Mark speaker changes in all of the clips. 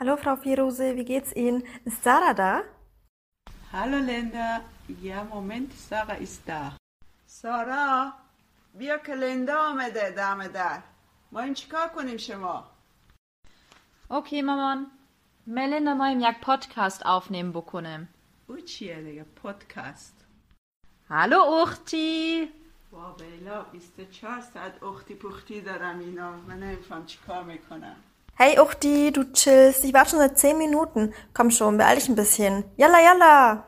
Speaker 1: Hallo Frau Firose, wie geht's Ihnen? Ist Sarah da?
Speaker 2: Hallo Linda. Ja, Moment, Sarah ist da. سارا بیا که لندا آمده دم در ما این چیکار کنیم شما
Speaker 3: Okay, مامان. Melinda moim jak podcast aufnehmen بکنم.
Speaker 2: او چیه دیگه پادکست
Speaker 3: Hallo Uchti.
Speaker 2: وا بیلا 24 ساعت اختی پختی دارم اینا من نمیفهم چیکار می‌کنم
Speaker 1: Hey Uchti, du chillst. Ich warte schon seit 10 Minuten. Komm schon, beeil dich ein bisschen. Yalla, yalla!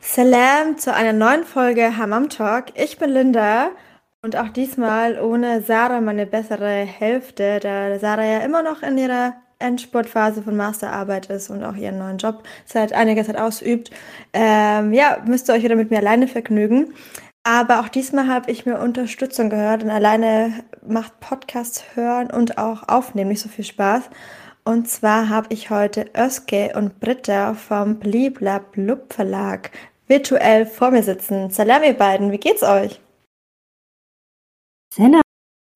Speaker 1: Salam zu einer neuen Folge Hammam Talk. Ich bin Linda und auch diesmal ohne Sarah, meine bessere Hälfte, da Sarah ja immer noch in ihrer Endspurtphase von Masterarbeit ist und auch ihren neuen Job seit einiger Zeit ausübt. Ähm, ja, müsst ihr euch wieder mit mir alleine vergnügen. Aber auch diesmal habe ich mir Unterstützung gehört und alleine macht Podcast hören und auch aufnehmen nicht so viel Spaß. Und zwar habe ich heute Özge und Britta vom Bliblablub Verlag virtuell vor mir sitzen. Salam ihr beiden, wie geht's euch?
Speaker 4: Senna,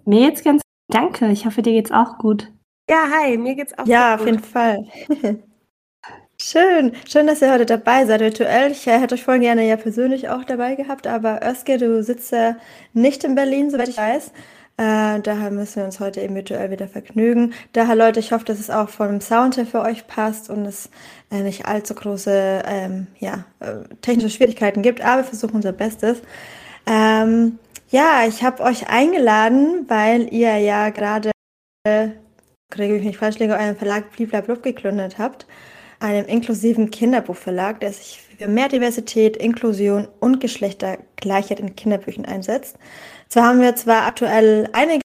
Speaker 4: mir geht's ganz gut. Danke. Ich hoffe, dir geht's auch gut.
Speaker 5: Ja, hi, mir geht's auch
Speaker 1: Ja,
Speaker 5: sehr
Speaker 1: auf jeden Fall. Schön, schön, dass ihr heute dabei seid, virtuell. Ich äh, hätte euch vorhin gerne ja persönlich auch dabei gehabt, aber Özge, du sitzt ja nicht in Berlin, soweit ich weiß. Äh, daher müssen wir uns heute eben virtuell wieder vergnügen. Daher, Leute, ich hoffe, dass es auch von dem Sound her für euch passt und es äh, nicht allzu große ähm, ja, äh, technische Schwierigkeiten gibt, aber wir versuchen unser Bestes. Ähm, ja, ich habe euch eingeladen, weil ihr ja gerade, äh, korrigiere mich falsch liege, euren Verlag Bliblablub gegründet habt einem inklusiven Kinderbuchverlag, der sich für mehr Diversität, Inklusion und Geschlechtergleichheit in Kinderbüchern einsetzt. Zwar haben wir zwar aktuell einige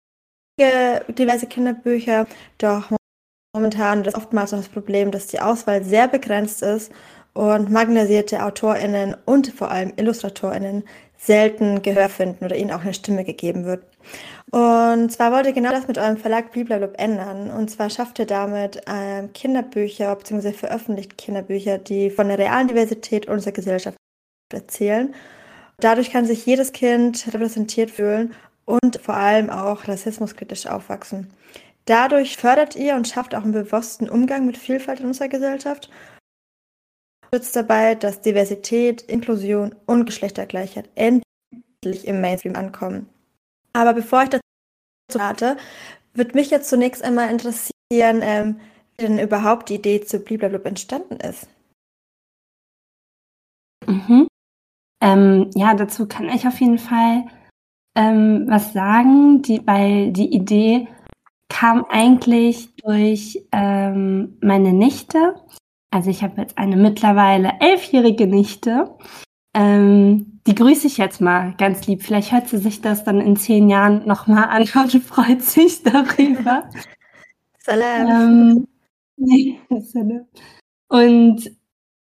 Speaker 1: diverse Kinderbücher, doch momentan ist oftmals noch das Problem, dass die Auswahl sehr begrenzt ist und marginalisierte AutorInnen und vor allem IllustratorInnen selten Gehör finden oder ihnen auch eine Stimme gegeben wird. Und zwar wollt ihr genau das mit eurem Verlag Bliblablub ändern. Und zwar schafft ihr damit ähm, Kinderbücher bzw. veröffentlicht Kinderbücher, die von der realen Diversität unserer Gesellschaft erzählen. Dadurch kann sich jedes Kind repräsentiert fühlen und vor allem auch rassismuskritisch aufwachsen. Dadurch fördert ihr und schafft auch einen bewussten Umgang mit Vielfalt in unserer Gesellschaft. Schützt dabei, dass Diversität, Inklusion und Geschlechtergleichheit endlich im Mainstream ankommen. Aber bevor ich dazu rate, würde mich jetzt zunächst einmal interessieren, ähm, wie denn überhaupt die Idee zu Bliblablub entstanden ist.
Speaker 4: Mhm. Ähm, ja, dazu kann ich auf jeden Fall ähm, was sagen, die, weil die Idee kam eigentlich durch ähm, meine Nichte. Also ich habe jetzt eine mittlerweile elfjährige Nichte. Ähm, die grüße ich jetzt mal ganz lieb. Vielleicht hört sie sich das dann in zehn Jahren nochmal an und freut sich darüber.
Speaker 1: Salam.
Speaker 4: Ähm, Salam. und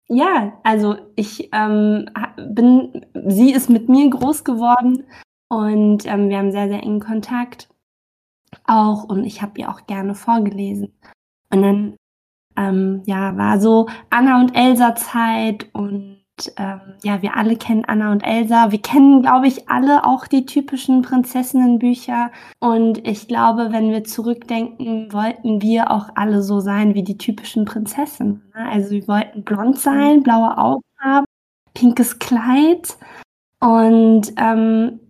Speaker 4: ja, also ich ähm, bin, sie ist mit mir groß geworden und ähm, wir haben sehr, sehr engen Kontakt auch und ich habe ihr auch gerne vorgelesen. Und dann, ähm, ja, war so Anna und Elsa Zeit und ähm, ja, wir alle kennen Anna und Elsa. Wir kennen, glaube ich, alle auch die typischen Prinzessinnenbücher. Und ich glaube, wenn wir zurückdenken, wollten wir auch alle so sein wie die typischen Prinzessinnen. ne? Also wir wollten blond sein, blaue Augen haben, pinkes Kleid. Und, ähm,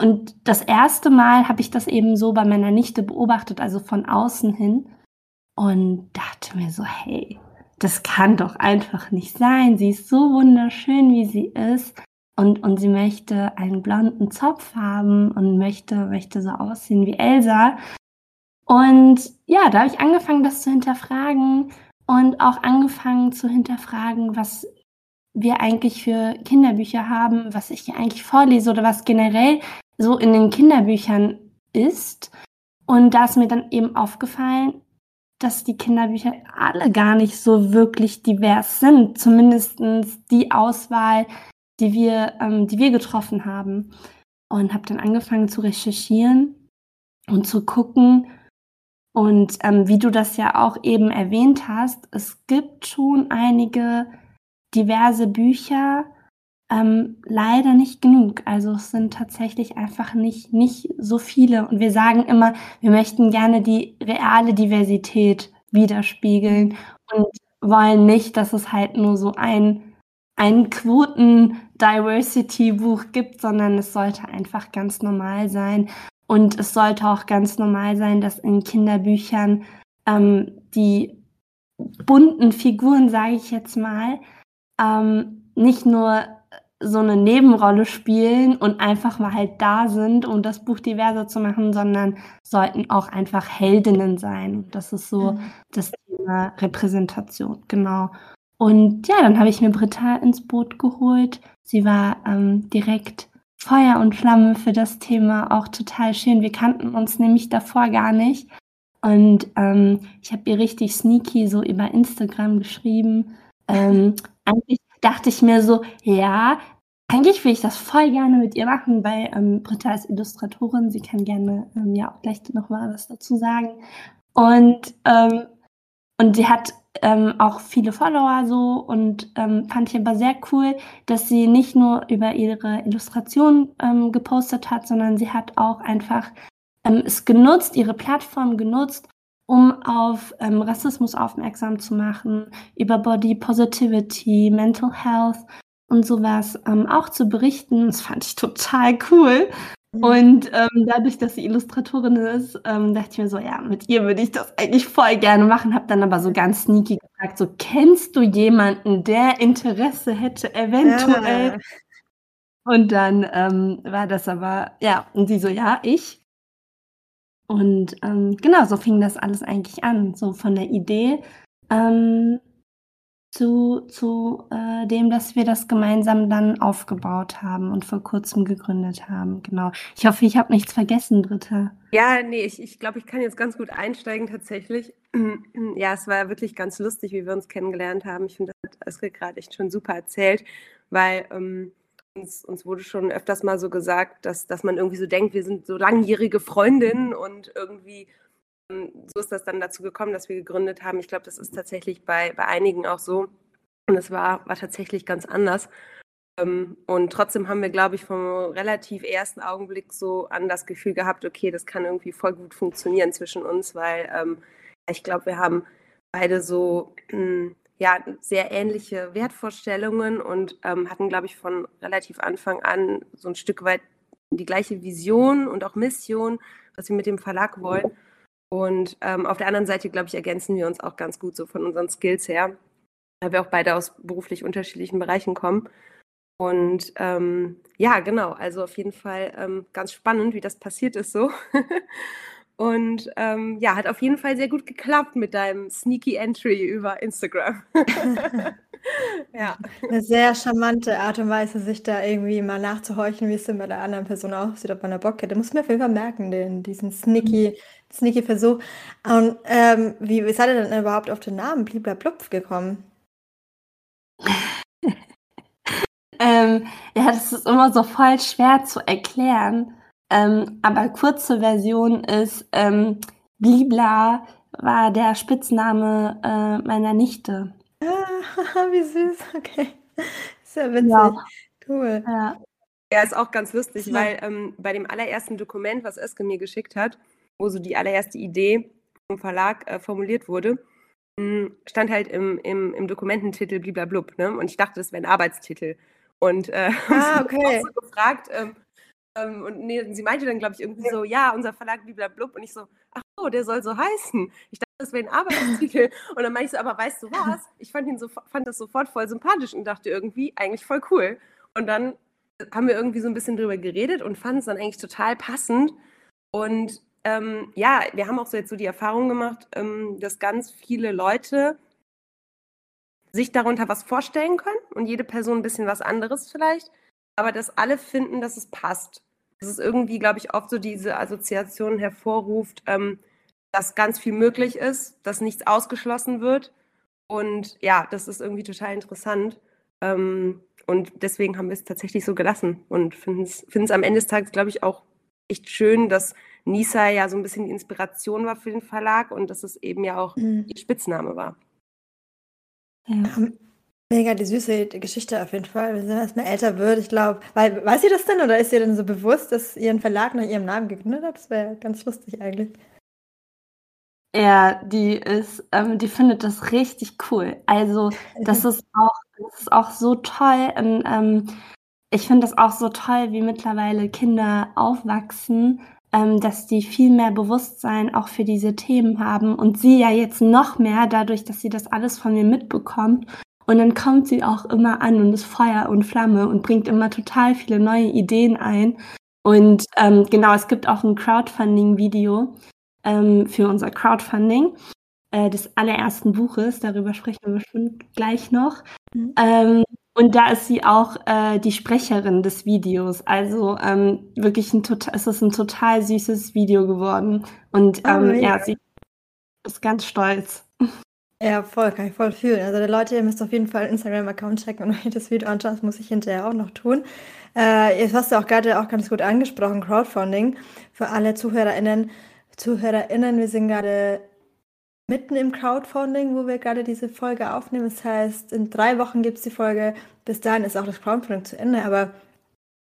Speaker 4: und das erste Mal habe ich das eben so bei meiner Nichte beobachtet, also von außen hin. Und dachte mir so, hey, das kann doch einfach nicht sein. Sie ist so wunderschön, wie sie ist. Und, und sie möchte einen blonden Zopf haben und möchte, möchte so aussehen wie Elsa. Und ja, da habe ich angefangen, das zu hinterfragen und auch angefangen zu hinterfragen, was wir eigentlich für Kinderbücher haben, was ich hier eigentlich vorlese oder was generell so in den Kinderbüchern ist. Und da ist mir dann eben aufgefallen, dass die Kinderbücher alle gar nicht so wirklich divers sind. Zumindest die Auswahl, die wir, ähm, die wir getroffen haben. Und habe dann angefangen zu recherchieren und zu gucken. Und ähm, wie du das ja auch eben erwähnt hast, es gibt schon einige diverse Bücher, ähm, leider nicht genug. Also es sind tatsächlich einfach nicht, nicht so viele. Und wir sagen immer, wir möchten gerne die reale Diversität widerspiegeln und wollen nicht, dass es halt nur so ein, ein Quoten-Diversity-Buch gibt, sondern es sollte einfach ganz normal sein. Und es sollte auch ganz normal sein, dass in Kinderbüchern ähm, die bunten Figuren, sage ich jetzt mal, ähm, nicht nur so eine Nebenrolle spielen und einfach mal halt da sind, um das Buch diverser zu machen, sondern sollten auch einfach Heldinnen sein. Und das ist so mhm. das Thema Repräsentation, genau. Und ja, dann habe ich mir Britta ins Boot geholt. Sie war ähm, direkt Feuer und Flamme für das Thema, auch total schön. Wir kannten uns nämlich davor gar nicht. Und ähm, ich habe ihr richtig sneaky so über Instagram geschrieben. Ähm, eigentlich dachte ich mir so, ja, eigentlich will ich das voll gerne mit ihr machen, weil ähm, Britta ist Illustratorin, sie kann gerne ähm, ja auch gleich noch mal was dazu sagen. Und, ähm, und sie hat ähm, auch viele Follower so und ähm, fand ich aber sehr cool, dass sie nicht nur über ihre Illustration ähm, gepostet hat, sondern sie hat auch einfach ähm, es genutzt, ihre Plattform genutzt, um auf ähm, Rassismus aufmerksam zu machen, über Body Positivity, Mental Health und sowas ähm, auch zu berichten. Das fand ich total cool. Mhm. Und ähm, dadurch, dass sie Illustratorin ist, ähm, dachte ich mir so, ja, mit ihr würde ich das eigentlich voll gerne machen. Habe dann aber so ganz sneaky gefragt, so kennst du jemanden, der Interesse hätte, eventuell? Ja. Und dann ähm, war das aber, ja, und sie so, ja, ich. Und ähm, genau, so fing das alles eigentlich an, so von der Idee ähm, zu, zu äh, dem, dass wir das gemeinsam dann aufgebaut haben und vor kurzem gegründet haben. Genau. Ich hoffe, ich habe nichts vergessen, Dritte.
Speaker 5: Ja, nee, ich, ich glaube, ich kann jetzt ganz gut einsteigen tatsächlich. ja, es war wirklich ganz lustig, wie wir uns kennengelernt haben. Ich finde, das hat Astrid gerade echt schon super erzählt, weil ähm, uns, uns, wurde schon öfters mal so gesagt, dass, dass man irgendwie so denkt, wir sind so langjährige Freundinnen und irgendwie ähm, so ist das dann dazu gekommen, dass wir gegründet haben. Ich glaube, das ist tatsächlich bei, bei einigen auch so. Und es war, war tatsächlich ganz anders. Ähm, und trotzdem haben wir, glaube ich, vom relativ ersten Augenblick so an das Gefühl gehabt, okay, das kann irgendwie voll gut funktionieren zwischen uns, weil ähm, ich glaube, wir haben beide so mh, hm, ja, sehr ähnliche Wertvorstellungen und ähm, hatten, glaube ich, von relativ Anfang an so ein Stück weit die gleiche Vision und auch Mission, was wir mit dem Verlag wollen. Und ähm, auf der anderen Seite, glaube ich, ergänzen wir uns auch ganz gut so von unseren Skills her, weil wir auch beide aus beruflich unterschiedlichen Bereichen kommen. Und ähm, ja, genau, also auf jeden Fall ähm, ganz spannend, wie das passiert ist so. Und ähm, ja, hat auf jeden Fall sehr gut geklappt mit deinem Sneaky Entry über Instagram.
Speaker 1: ja. Eine sehr charmante Art und Weise, sich da irgendwie mal nachzuhorchen, wie es denn bei der anderen Person aussieht, ob man da Bock hätte. Muss mir auf jeden Fall merken, den, diesen Sneaky, sneaky Versuch. Und ähm, wie, wie seid ihr denn überhaupt auf den Namen Bliblablupf gekommen?
Speaker 4: ähm, ja, das ist immer so voll schwer zu erklären. Ähm, aber kurze Version ist, ähm, Blibla war der Spitzname äh, meiner Nichte.
Speaker 1: Ah, wie süß, okay. Sehr witzig. Ja. Cool.
Speaker 5: Ja. Ja, ist auch ganz lustig, ja. weil ähm, bei dem allerersten Dokument, was Eske mir geschickt hat, wo so die allererste Idee vom Verlag äh, formuliert wurde, mh, hm, stand halt im, im, im Dokumententitel bliblablub, ne? Und ich dachte, das wäre ein Arbeitstitel. Und äh, ah, okay. so gefragt, ähm, ähm, und nee, sie meinte dann, glaube ich, irgendwie so, ja, unser Verlag blub. Und ich so, ach so, der soll so heißen. Ich dachte, das wäre ein Arbeitstitel. und dann meinte ich so, aber weißt du was? Ich fand, ihn so, fand das sofort voll sympathisch und dachte irgendwie, eigentlich voll cool. Und dann haben wir irgendwie so ein bisschen drüber geredet und fanden es dann eigentlich total passend. Und ähm, ja, wir haben auch so jetzt so die Erfahrung gemacht, ähm, dass ganz viele Leute sich darunter was vorstellen können und jede Person ein bisschen was anderes vielleicht aber dass alle finden, dass es passt. Dass es irgendwie, glaube ich, oft so diese Assoziation hervorruft, ähm, dass ganz viel möglich ist, dass nichts ausgeschlossen wird. Und ja, das ist irgendwie total interessant. Ähm, und deswegen haben wir es tatsächlich so gelassen und finden es am Ende des Tages, glaube ich, auch echt schön, dass Nisa ja so ein bisschen die Inspiration war für den Verlag und dass es eben ja auch mhm. ihr Spitzname war.
Speaker 1: Ja. Mega die süße Geschichte auf jeden Fall, wenn sie erstmal älter wird. Ich glaube, weil, weiß sie das denn oder ist ihr denn so bewusst, dass ihr einen Verlag nach ihrem Namen gegründet hat? Das wäre ganz lustig eigentlich.
Speaker 4: Ja, die ist, ähm, die findet das richtig cool. Also, das ist auch, das ist auch so toll. Und, ähm, ich finde das auch so toll, wie mittlerweile Kinder aufwachsen, ähm, dass die viel mehr Bewusstsein auch für diese Themen haben und sie ja jetzt noch mehr dadurch, dass sie das alles von mir mitbekommt und dann kommt sie auch immer an und ist Feuer und Flamme und bringt immer total viele neue Ideen ein. Und ähm, genau, es gibt auch ein Crowdfunding-Video ähm, für unser Crowdfunding äh, des allerersten Buches. Darüber sprechen wir bestimmt gleich noch. Mhm. Ähm, und da ist sie auch äh, die Sprecherin des Videos. Also ähm, wirklich ein total, es ist ein total süßes Video geworden. Und oh, ähm, ja, sie ist ganz stolz.
Speaker 1: Ja, voll, kann ich voll fühlen. Also, Leute, ihr müsst auf jeden Fall Instagram-Account checken und euch das Video anschauen. Das muss ich hinterher auch noch tun. Äh, jetzt hast du auch gerade auch ganz gut angesprochen, Crowdfunding. Für alle ZuhörerInnen, ZuhörerInnen, wir sind gerade mitten im Crowdfunding, wo wir gerade diese Folge aufnehmen. Das heißt, in drei Wochen gibt es die Folge. Bis dahin ist auch das Crowdfunding zu Ende. Aber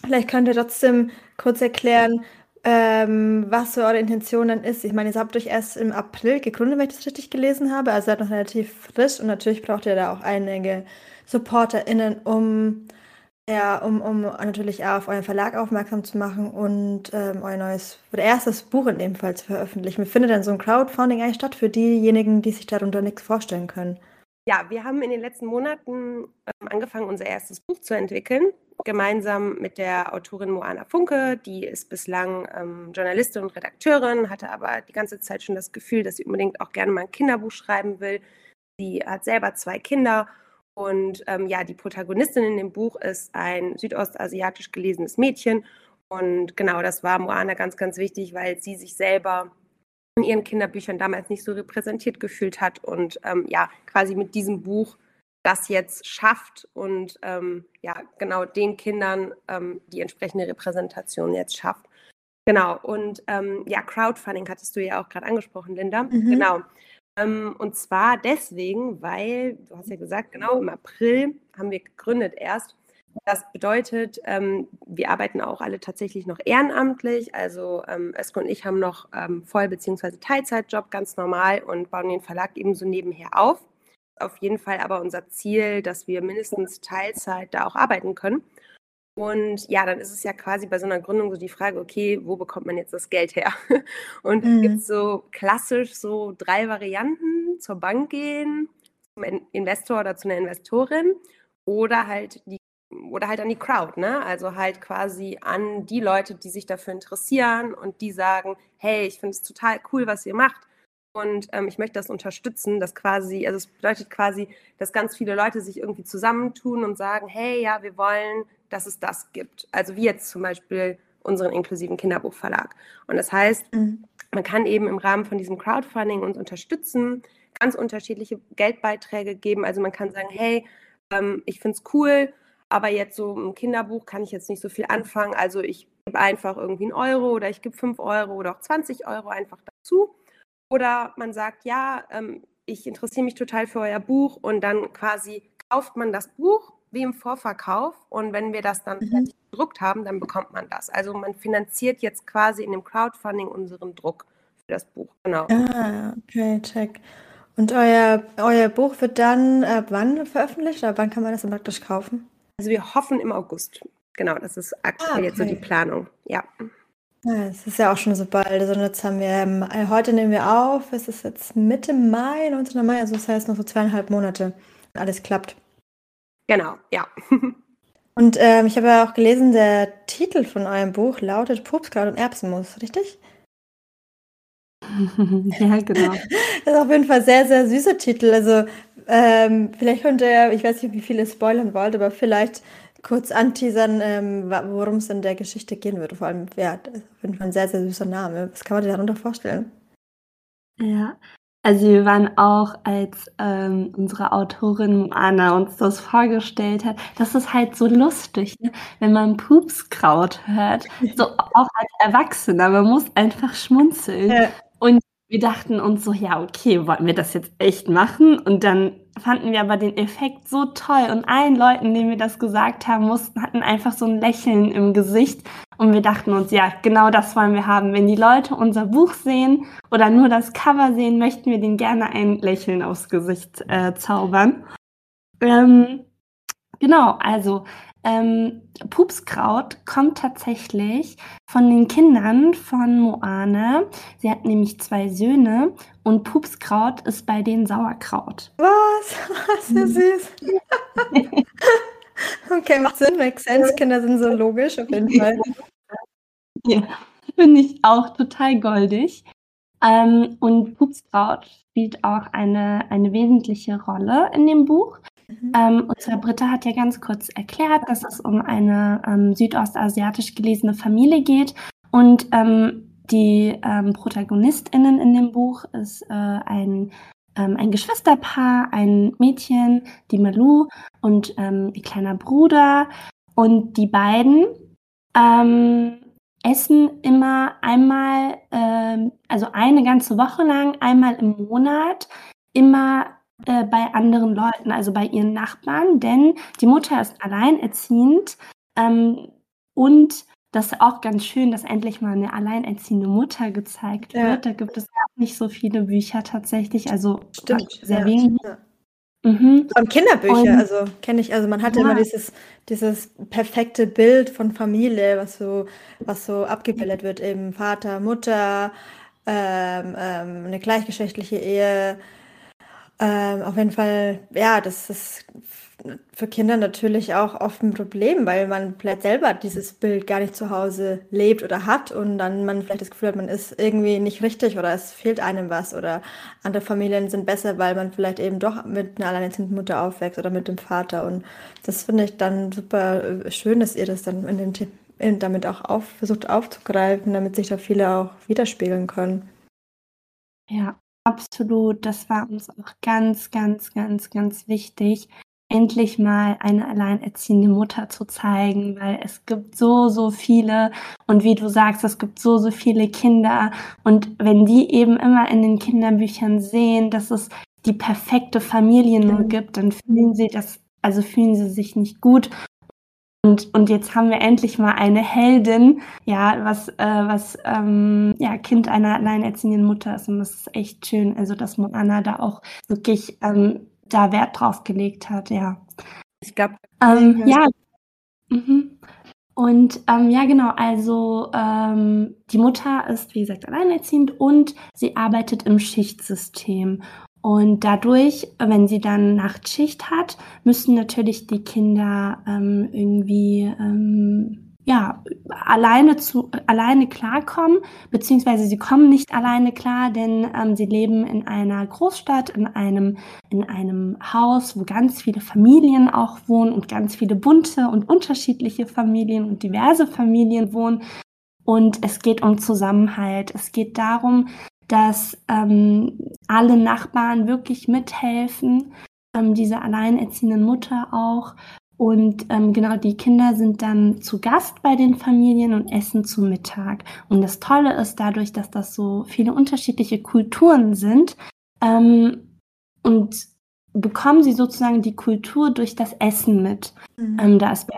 Speaker 1: vielleicht könnt ihr trotzdem kurz erklären, ähm, was so eure Intention dann ist. Ich meine, ihr habt euch erst im April gegründet, wenn ich das richtig gelesen habe. Also seid noch relativ frisch und natürlich braucht ihr da auch einige SupporterInnen, um ja, um, um natürlich auch auf euren Verlag aufmerksam zu machen und ähm, euer neues oder erstes Buch in dem Fall zu veröffentlichen. Findet denn so ein Crowdfunding eigentlich statt für diejenigen, die sich darunter nichts vorstellen können?
Speaker 5: Ja, wir haben in den letzten Monaten ähm, angefangen, unser erstes Buch zu entwickeln gemeinsam mit der Autorin Moana Funke. Die ist bislang ähm, Journalistin und Redakteurin, hatte aber die ganze Zeit schon das Gefühl, dass sie unbedingt auch gerne mal ein Kinderbuch schreiben will. Sie hat selber zwei Kinder und ähm, ja, die Protagonistin in dem Buch ist ein südostasiatisch gelesenes Mädchen. Und genau, das war Moana ganz, ganz wichtig, weil sie sich selber in ihren Kinderbüchern damals nicht so repräsentiert gefühlt hat und ähm, ja, quasi mit diesem Buch das jetzt schafft und ähm, ja, genau den Kindern ähm, die entsprechende Repräsentation jetzt schafft. Genau, und ähm, ja, Crowdfunding hattest du ja auch gerade angesprochen, Linda. Mhm. Genau. Ähm, und zwar deswegen, weil, du hast ja gesagt, genau im April haben wir gegründet erst. Das bedeutet, ähm, wir arbeiten auch alle tatsächlich noch ehrenamtlich. Also ähm, Öske und ich haben noch ähm, Voll- bzw. Teilzeitjob ganz normal und bauen den Verlag ebenso nebenher auf auf jeden Fall aber unser Ziel, dass wir mindestens Teilzeit da auch arbeiten können. Und ja, dann ist es ja quasi bei so einer Gründung so die Frage, okay, wo bekommt man jetzt das Geld her? Und mhm. es gibt so klassisch so drei Varianten, zur Bank gehen, zum Investor oder zu einer Investorin oder halt die oder halt an die Crowd, ne? Also halt quasi an die Leute, die sich dafür interessieren und die sagen, hey, ich finde es total cool, was ihr macht und ähm, ich möchte das unterstützen, dass quasi, also es bedeutet quasi, dass ganz viele Leute sich irgendwie zusammentun und sagen, hey, ja, wir wollen, dass es das gibt. Also wie jetzt zum Beispiel unseren inklusiven Kinderbuchverlag. Und das heißt, mhm. man kann eben im Rahmen von diesem Crowdfunding uns unterstützen, ganz unterschiedliche Geldbeiträge geben. Also man kann sagen, hey, ähm, ich finde es cool, aber jetzt so ein Kinderbuch kann ich jetzt nicht so viel anfangen. Also ich gebe einfach irgendwie einen Euro oder ich gebe fünf Euro oder auch 20 Euro einfach dazu. Oder man sagt, ja, ähm, ich interessiere mich total für euer Buch und dann quasi kauft man das Buch wie im Vorverkauf und wenn wir das dann mhm. gedruckt haben, dann bekommt man das. Also man finanziert jetzt quasi in dem Crowdfunding unseren Druck für das Buch. Genau.
Speaker 1: Ah, okay, check. Und euer, euer Buch wird dann äh, wann veröffentlicht oder wann kann man das dann praktisch kaufen?
Speaker 5: Also wir hoffen im August. Genau, das ist aktuell ah, okay. jetzt so die Planung. Ja.
Speaker 1: Ja, es ist ja auch schon so bald. Also jetzt haben wir, ähm, äh, heute nehmen wir auf, es ist jetzt Mitte Mai, 19. Mai, also das heißt noch so zweieinhalb Monate. Alles klappt.
Speaker 5: Genau, ja.
Speaker 1: Und ähm, ich habe ja auch gelesen, der Titel von eurem Buch lautet Pupskraut und Erbsenmus, richtig?
Speaker 4: ja, genau.
Speaker 1: Das ist auf jeden Fall sehr, sehr süßer Titel. Also ähm, vielleicht könnt ihr, ich weiß nicht, wie viele spoilern wollt, aber vielleicht kurz anteasern, ähm, worum es in der Geschichte gehen wird. Vor allem, ja, das ist auf jeden Fall ein sehr, sehr süßer Name. Was kann man dir darunter vorstellen?
Speaker 4: Ja, also wir waren auch, als ähm, unsere Autorin Anna uns das vorgestellt hat, das ist halt so lustig, ne? wenn man Pupskraut hört, so auch als Erwachsener, man muss einfach schmunzeln. Ja. Wir dachten uns so, ja, okay, wollten wir das jetzt echt machen? Und dann fanden wir aber den Effekt so toll. Und allen Leuten, denen wir das gesagt haben mussten, hatten einfach so ein Lächeln im Gesicht. Und wir dachten uns, ja, genau das wollen wir haben. Wenn die Leute unser Buch sehen oder nur das Cover sehen, möchten wir denen gerne ein Lächeln aufs Gesicht äh, zaubern. Ähm, genau, also ähm, Pupskraut kommt tatsächlich von den Kindern von Moane. Sie hat nämlich zwei Söhne und Pupskraut ist bei denen Sauerkraut.
Speaker 1: Was? Was ist süß. okay, macht Sinn, makes sense. Kinder sind so logisch auf jeden Fall.
Speaker 4: Ja, finde ich auch total goldig. Ähm, und Pupskraut spielt auch eine, eine wesentliche Rolle in dem Buch. Mhm. Ähm, unsere Britta hat ja ganz kurz erklärt, dass es um eine ähm, südostasiatisch gelesene Familie geht und ähm, die ähm, ProtagonistInnen in dem Buch ist äh, ein, ähm, ein Geschwisterpaar, ein Mädchen, die Malou und ähm, ihr kleiner Bruder. Und die beiden ähm, essen immer einmal, ähm, also eine ganze Woche lang, einmal im Monat, immer äh, bei anderen Leuten, also bei ihren Nachbarn, denn die Mutter ist alleinerziehend ähm, und das ist auch ganz schön, dass endlich mal eine alleinerziehende Mutter gezeigt ja. wird. Da gibt es auch nicht so viele Bücher tatsächlich, also
Speaker 1: Stimmt,
Speaker 4: sehr
Speaker 1: ja.
Speaker 4: wenig.
Speaker 1: Ja. Mhm. Und Kinderbücher, und, also kenne ich, also man hatte immer dieses, dieses perfekte Bild von Familie, was so, was so abgebildet wird, eben Vater, Mutter, ähm, ähm, eine gleichgeschlechtliche Ehe, ähm, auf jeden Fall, ja, das ist für Kinder natürlich auch oft ein Problem, weil man vielleicht selber dieses Bild gar nicht zu Hause lebt oder hat und dann man vielleicht das Gefühl hat, man ist irgendwie nicht richtig oder es fehlt einem was oder andere Familien sind besser, weil man vielleicht eben doch mit einer alleinerziehenden Mutter aufwächst oder mit dem Vater und das finde ich dann super äh, schön, dass ihr das dann in den damit auch auf, versucht aufzugreifen, damit sich da viele auch widerspiegeln können.
Speaker 4: Ja, Absolut, das war uns auch ganz, ganz, ganz, ganz wichtig, endlich mal eine alleinerziehende Mutter zu zeigen, weil es gibt so, so viele und wie du sagst, es gibt so, so viele Kinder. Und wenn die eben immer in den Kinderbüchern sehen, dass es die perfekte Familie nur mhm. gibt, dann fühlen sie das, also fühlen sie sich nicht gut und, und jetzt haben wir endlich mal eine Heldin, ja, was, äh, was ähm, ja, Kind einer alleinerziehenden Mutter ist. Und das ist echt schön, also dass Moana da auch wirklich ähm, da Wert drauf gelegt hat, ja.
Speaker 5: Ich glaube,
Speaker 4: ähm, ja. Mhm. Und ähm, ja, genau, also ähm, die Mutter ist, wie gesagt, alleinerziehend und sie arbeitet im Schichtsystem. Und dadurch, wenn sie dann Nachtschicht hat, müssen natürlich die Kinder ähm, irgendwie ähm, ja alleine zu alleine klarkommen, beziehungsweise sie kommen nicht alleine klar, denn ähm, sie leben in einer Großstadt, in einem in einem Haus, wo ganz viele Familien auch wohnen und ganz viele bunte und unterschiedliche Familien und diverse Familien wohnen. Und es geht um Zusammenhalt. Es geht darum, dass ähm, alle Nachbarn wirklich mithelfen, ähm, diese alleinerziehenden Mutter auch. Und ähm, genau, die Kinder sind dann zu Gast bei den Familien und essen zu Mittag. Und das Tolle ist dadurch, dass das so viele unterschiedliche Kulturen sind ähm, und bekommen sie sozusagen die Kultur durch das Essen mit. Mhm. Ähm, da ist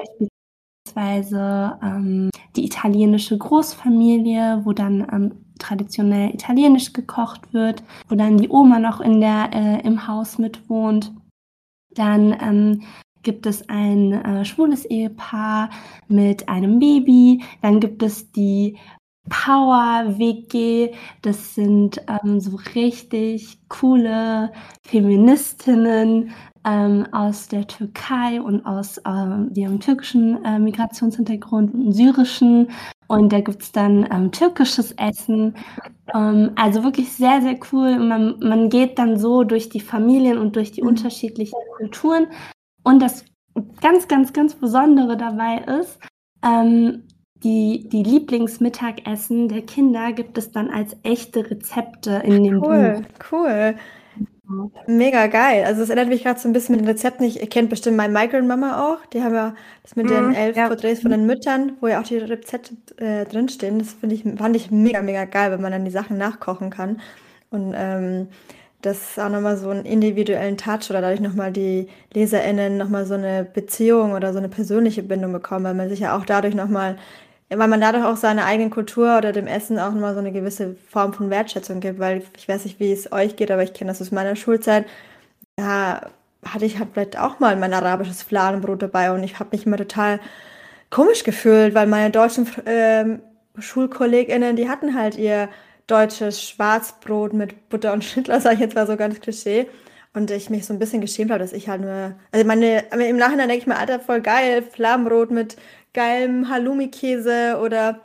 Speaker 4: beispielsweise ähm, die italienische Großfamilie, wo dann ähm, traditionell italienisch gekocht wird, wo dann die Oma noch in der, äh, im Haus mitwohnt. Dann ähm, gibt es ein äh, schwules Ehepaar mit einem Baby. Dann gibt es die Power WG. Das sind ähm, so richtig coole Feministinnen ähm, aus der Türkei und aus, äh, die haben türkischen äh, Migrationshintergrund und syrischen. Und da gibt's dann ähm, türkisches Essen. Ähm, also wirklich sehr, sehr cool. Man, man geht dann so durch die Familien und durch die mhm. unterschiedlichen Kulturen. Und das ganz, ganz, ganz Besondere dabei ist, ähm, die, die Lieblingsmittagessen der Kinder gibt es dann als echte Rezepte in dem
Speaker 1: cool, Buch. Cool, cool. Mega geil. Also es erinnert mich gerade so ein bisschen mit den Rezepten. Ich ihr kennt bestimmt My Migrant Mama auch. Die haben ja das mit den mhm, elf ja. Porträts von den Müttern, wo ja auch die Rezepte äh, drinstehen. Das finde ich, fand ich mega, mega geil, wenn man dann die Sachen nachkochen kann. Und ähm, das auch nochmal so einen individuellen Touch oder dadurch nochmal die LeserInnen nochmal so eine Beziehung oder so eine persönliche Bindung bekommen, weil man sich ja auch dadurch nochmal, weil man dadurch auch seiner eigenen Kultur oder dem Essen auch nochmal so eine gewisse Form von Wertschätzung gibt, weil ich weiß nicht, wie es euch geht, aber ich kenne das aus meiner Schulzeit. Ja, hatte ich halt vielleicht auch mal mein arabisches Fladenbrot dabei und ich habe mich immer total komisch gefühlt, weil meine deutschen ähm, SchulkollegInnen, die hatten halt ihr deutsches Schwarzbrot mit Butter und Schnittler, sage ich jetzt mal so ganz Klischee. Und ich mich so ein bisschen geschämt habe, dass ich halt nur. Also meine, im Nachhinein denke ich mir, Alter, voll geil, Flammbrot mit geilem Halloumi-Käse oder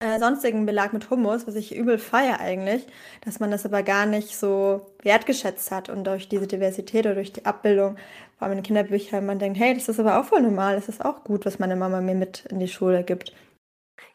Speaker 1: äh, sonstigen Belag mit Hummus, was ich übel feiere eigentlich, dass man das aber gar nicht so wertgeschätzt hat und durch diese Diversität oder durch die Abbildung, vor allem in Kinderbüchern, man denkt, hey, das ist aber auch voll normal, das ist auch gut, was meine Mama mir mit in die Schule gibt.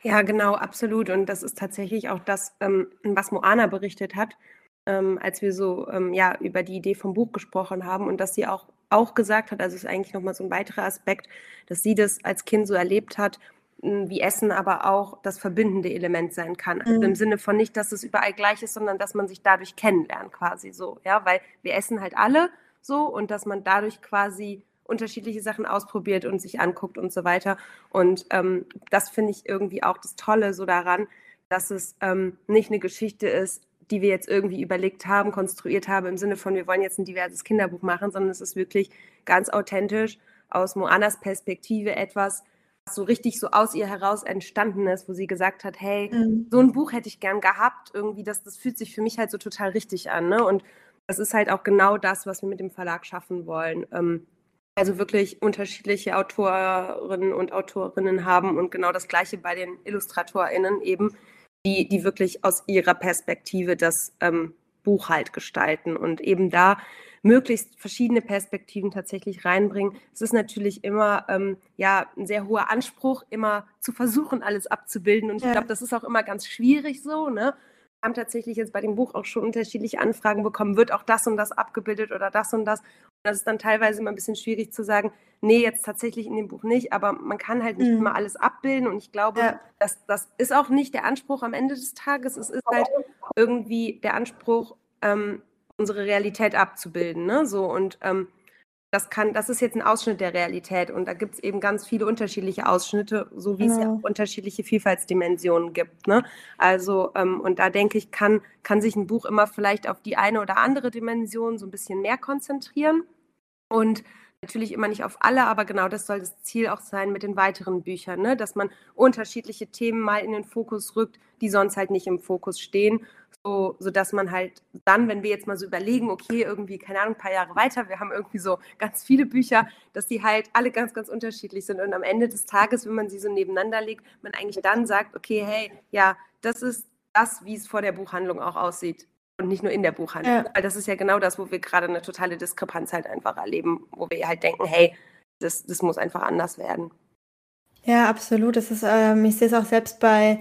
Speaker 5: Ja, genau, absolut. Und das ist tatsächlich auch das, ähm, was Moana berichtet hat, ähm, als wir so ähm, ja, über die Idee vom Buch gesprochen haben und dass sie auch, auch gesagt hat, also ist eigentlich nochmal so ein weiterer Aspekt, dass sie das als Kind so erlebt hat, hm, wie Essen aber auch das verbindende Element sein kann. Also im mhm. Sinne von nicht, dass es überall gleich ist, sondern dass man sich dadurch kennenlernt quasi so, ja, weil wir essen halt alle so und dass man dadurch quasi unterschiedliche Sachen ausprobiert und sich anguckt und so weiter. Und ähm, das finde ich irgendwie auch das Tolle so daran, dass es ähm, nicht eine Geschichte ist, die wir jetzt irgendwie überlegt haben, konstruiert haben, im Sinne von, wir wollen jetzt ein diverses Kinderbuch machen, sondern es ist wirklich ganz authentisch aus Moanas Perspektive etwas, was so richtig so aus ihr heraus entstanden ist, wo sie gesagt hat, hey, mhm. so ein Buch hätte ich gern gehabt, irgendwie, das, das fühlt sich für mich halt so total richtig an. Ne? Und das ist halt auch genau das, was wir mit dem Verlag schaffen wollen. Ähm, also wirklich unterschiedliche Autorinnen und Autorinnen haben und genau das gleiche bei den IllustratorInnen eben, die, die wirklich aus ihrer Perspektive das ähm, Buch halt gestalten und eben da möglichst verschiedene Perspektiven tatsächlich reinbringen. Es ist natürlich immer ähm, ja ein sehr hoher Anspruch, immer zu versuchen, alles abzubilden. Und ja. ich glaube, das ist auch immer ganz schwierig so, ne? Haben tatsächlich jetzt bei dem Buch auch schon unterschiedliche Anfragen bekommen, wird auch das und das abgebildet oder das und das. Das ist dann teilweise immer ein bisschen schwierig zu sagen, nee, jetzt tatsächlich in dem Buch nicht, aber man kann halt nicht mhm. immer alles abbilden und ich glaube, ja. das, das ist auch nicht der Anspruch am Ende des Tages. Es ist halt irgendwie der Anspruch, ähm, unsere Realität abzubilden. Ne? So und ähm, das kann, das ist jetzt ein Ausschnitt der Realität und da gibt es eben ganz viele unterschiedliche Ausschnitte, so wie genau. es ja genau. auch unterschiedliche Vielfaltsdimensionen gibt. Ne? Also, ähm, und da denke ich, kann, kann sich ein Buch immer vielleicht auf die eine oder andere Dimension so ein bisschen mehr konzentrieren. Und natürlich immer nicht auf alle, aber genau das soll das Ziel auch sein mit den weiteren Büchern, ne? dass man unterschiedliche Themen mal in den Fokus rückt, die sonst halt nicht im Fokus stehen, so, sodass man halt dann, wenn wir jetzt mal so überlegen, okay, irgendwie, keine Ahnung, ein paar Jahre weiter, wir haben irgendwie so ganz viele Bücher, dass die halt alle ganz, ganz unterschiedlich sind. Und am Ende des Tages, wenn man sie so nebeneinander legt, man eigentlich dann sagt, okay, hey, ja, das ist das, wie es vor der Buchhandlung auch aussieht und nicht nur in der Buchhandlung. Ja. Weil das ist ja genau das, wo wir gerade eine totale Diskrepanz halt einfach erleben, wo wir halt denken, hey, das, das muss einfach anders werden.
Speaker 1: Ja, absolut. Das ist, ähm, ich sehe es auch selbst bei,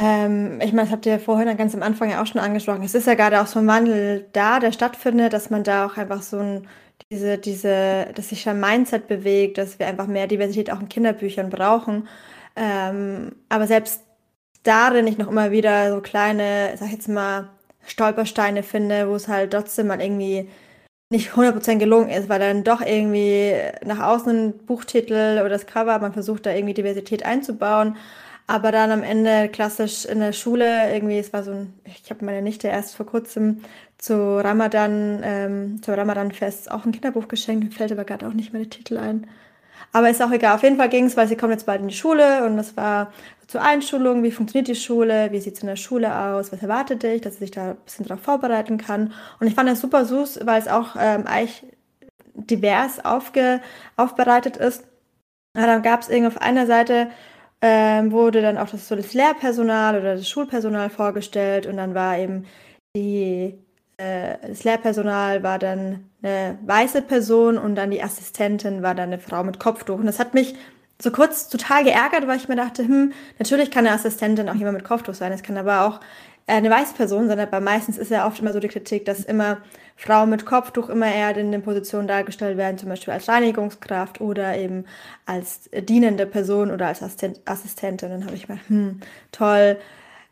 Speaker 1: ähm, ich meine, das habt ihr vorhin ganz am Anfang ja auch schon angesprochen. Es ist ja gerade auch so ein Wandel da, der stattfindet, dass man da auch einfach so ein, diese, diese, dass sich ein Mindset bewegt, dass wir einfach mehr Diversität auch in Kinderbüchern brauchen. Ähm, aber selbst darin ich noch immer wieder so kleine, sag ich jetzt mal, Stolpersteine finde, wo es halt trotzdem mal irgendwie nicht 100% gelungen ist, weil dann doch irgendwie nach außen ein Buchtitel oder das Cover, man versucht da irgendwie Diversität einzubauen, aber dann am Ende klassisch in der Schule irgendwie, es war so ein, ich habe meine Nichte erst vor kurzem zu Ramadan, ähm, zu Ramadan-Fest auch ein Kinderbuch geschenkt, fällt aber gerade auch nicht mehr der Titel ein. Aber ist auch egal. Auf jeden Fall ging es, weil sie kommt jetzt bald in die Schule und das war zur Einschulung, wie funktioniert die Schule, wie sieht es in der Schule aus, was erwartet dich, dass sie sich da ein bisschen darauf vorbereiten kann. Und ich fand das super süß, weil es auch ähm, eigentlich divers aufge, aufbereitet ist. Ja, dann gab es irgendwie auf einer Seite ähm, wurde dann auch das, so das Lehrpersonal oder das Schulpersonal vorgestellt und dann war eben die äh, das Lehrpersonal war dann eine weiße Person und dann die Assistentin war dann eine Frau mit Kopftuch. Und das hat mich so kurz total geärgert, weil ich mir dachte, hm, natürlich kann eine Assistentin auch jemand mit Kopftuch sein, es kann aber auch eine weiße Person sein, aber meistens ist ja oft immer so die Kritik, dass immer Frauen mit Kopftuch immer eher in den Positionen dargestellt werden, zum Beispiel als Reinigungskraft oder eben als dienende Person oder als Assistentin. Dann habe ich mir, hm, toll,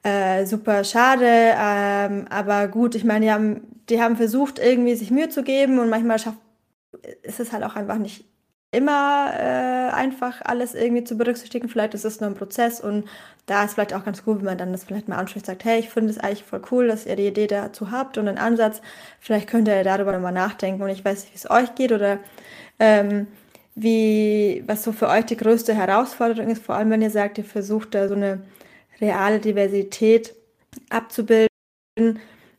Speaker 1: äh, super schade. Ähm, aber gut, ich meine, die haben, die haben versucht, irgendwie sich Mühe zu geben und manchmal schafft, ist es halt auch einfach nicht immer äh, einfach alles irgendwie zu berücksichtigen. Vielleicht ist es nur ein Prozess und da ist vielleicht auch ganz cool, wenn man dann das vielleicht mal anspricht, sagt, hey, ich finde es eigentlich voll cool, dass ihr die Idee dazu habt und einen Ansatz. Vielleicht könnt ihr darüber nochmal nachdenken und ich weiß nicht, wie es euch geht oder ähm, wie, was so für euch die größte Herausforderung ist, vor allem wenn ihr sagt, ihr versucht da so eine reale Diversität abzubilden.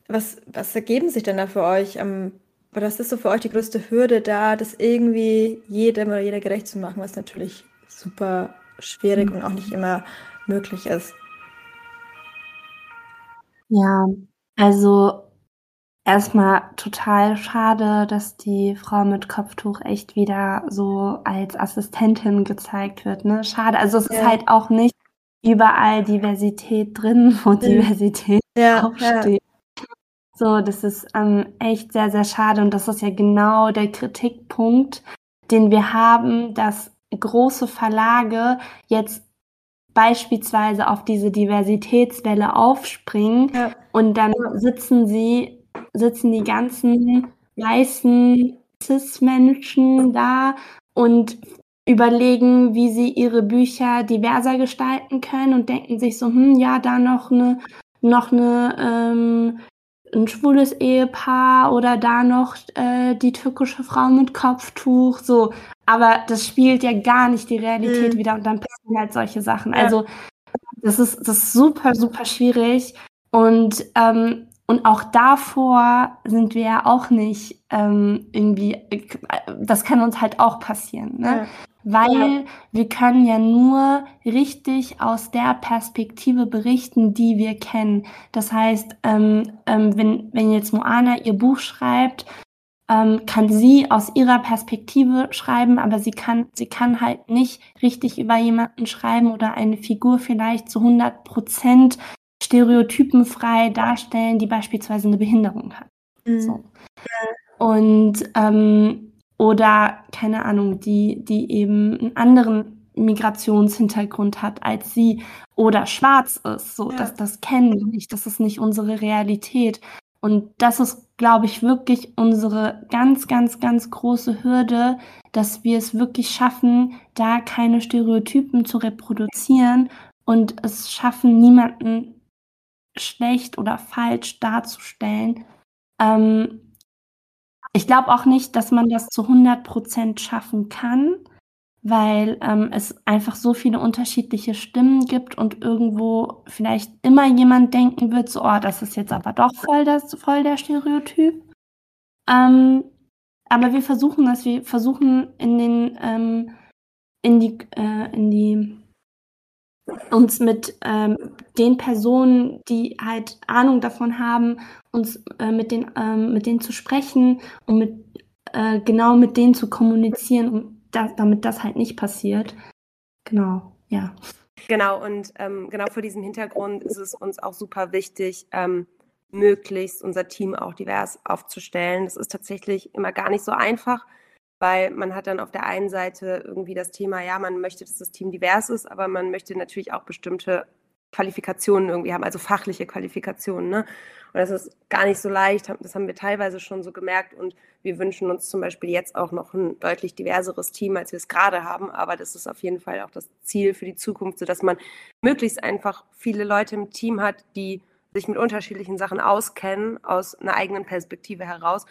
Speaker 1: Was, was ergeben sich denn da für euch am aber das ist so für euch die größte Hürde da, das irgendwie jedem oder jeder gerecht zu machen, was natürlich super schwierig mhm. und auch nicht immer möglich ist.
Speaker 4: Ja, also erstmal total schade, dass die Frau mit Kopftuch echt wieder so als Assistentin gezeigt wird. Ne? Schade. Also es ja. ist halt auch nicht überall Diversität drin, wo mhm. Diversität ja, draufsteht. So, das ist ähm, echt sehr, sehr schade und das ist ja genau der Kritikpunkt, den wir haben, dass große Verlage jetzt beispielsweise auf diese Diversitätswelle aufspringen ja. und dann sitzen sie, sitzen die ganzen weißen Cis-Menschen da und überlegen, wie sie ihre Bücher diverser gestalten können und denken sich so, hm, ja, da noch eine, noch eine ähm, ein schwules Ehepaar oder da noch äh, die türkische Frau mit Kopftuch, so. Aber das spielt ja gar nicht die Realität mhm. wieder und dann passieren halt solche Sachen. Ja. Also das ist, das ist super, super schwierig. Und, ähm, und auch davor sind wir ja auch nicht ähm, irgendwie, das kann uns halt auch passieren. Ne? Ja weil ja. wir können ja nur richtig aus der Perspektive berichten, die wir kennen. Das heißt, ähm, ähm, wenn, wenn jetzt Moana ihr Buch schreibt, ähm, kann sie aus ihrer Perspektive schreiben, aber sie kann, sie kann halt nicht richtig über jemanden schreiben oder eine Figur vielleicht zu 100 Prozent stereotypenfrei darstellen, die beispielsweise eine Behinderung hat. Mhm. So. Und ähm, oder keine Ahnung, die, die eben einen anderen Migrationshintergrund hat als sie oder schwarz ist. So, ja. das, das kennen wir nicht, das ist nicht unsere Realität. Und das ist, glaube ich, wirklich unsere ganz, ganz, ganz große Hürde, dass wir es wirklich schaffen, da keine Stereotypen zu reproduzieren und es schaffen, niemanden schlecht oder falsch darzustellen. Ähm, ich glaube auch nicht, dass man das zu 100 Prozent schaffen kann, weil ähm, es einfach so viele unterschiedliche Stimmen gibt und irgendwo vielleicht immer jemand denken wird, so, oh, das ist jetzt aber doch voll, das, voll der Stereotyp. Ähm, aber wir versuchen das, wir versuchen in den, ähm, in die, äh, in die uns mit ähm, den Personen, die halt Ahnung davon haben, uns äh, mit, den, ähm, mit denen zu sprechen und mit, äh, genau mit denen zu kommunizieren, um das, damit das halt nicht passiert. Genau, ja.
Speaker 5: Genau, und ähm, genau vor diesem Hintergrund ist es uns auch super wichtig, ähm, möglichst unser Team auch divers aufzustellen. Das ist tatsächlich immer gar nicht so einfach weil man hat dann auf der einen Seite irgendwie das Thema, ja, man möchte, dass das Team divers ist, aber man möchte natürlich auch bestimmte Qualifikationen irgendwie haben, also fachliche Qualifikationen. Ne? Und das ist gar nicht so leicht, das haben wir teilweise schon so gemerkt und wir wünschen uns zum Beispiel jetzt auch noch ein deutlich diverseres Team, als wir es gerade haben, aber das ist auf jeden Fall auch das Ziel für die Zukunft, sodass man möglichst einfach viele Leute im Team hat, die sich mit unterschiedlichen Sachen auskennen, aus einer eigenen Perspektive heraus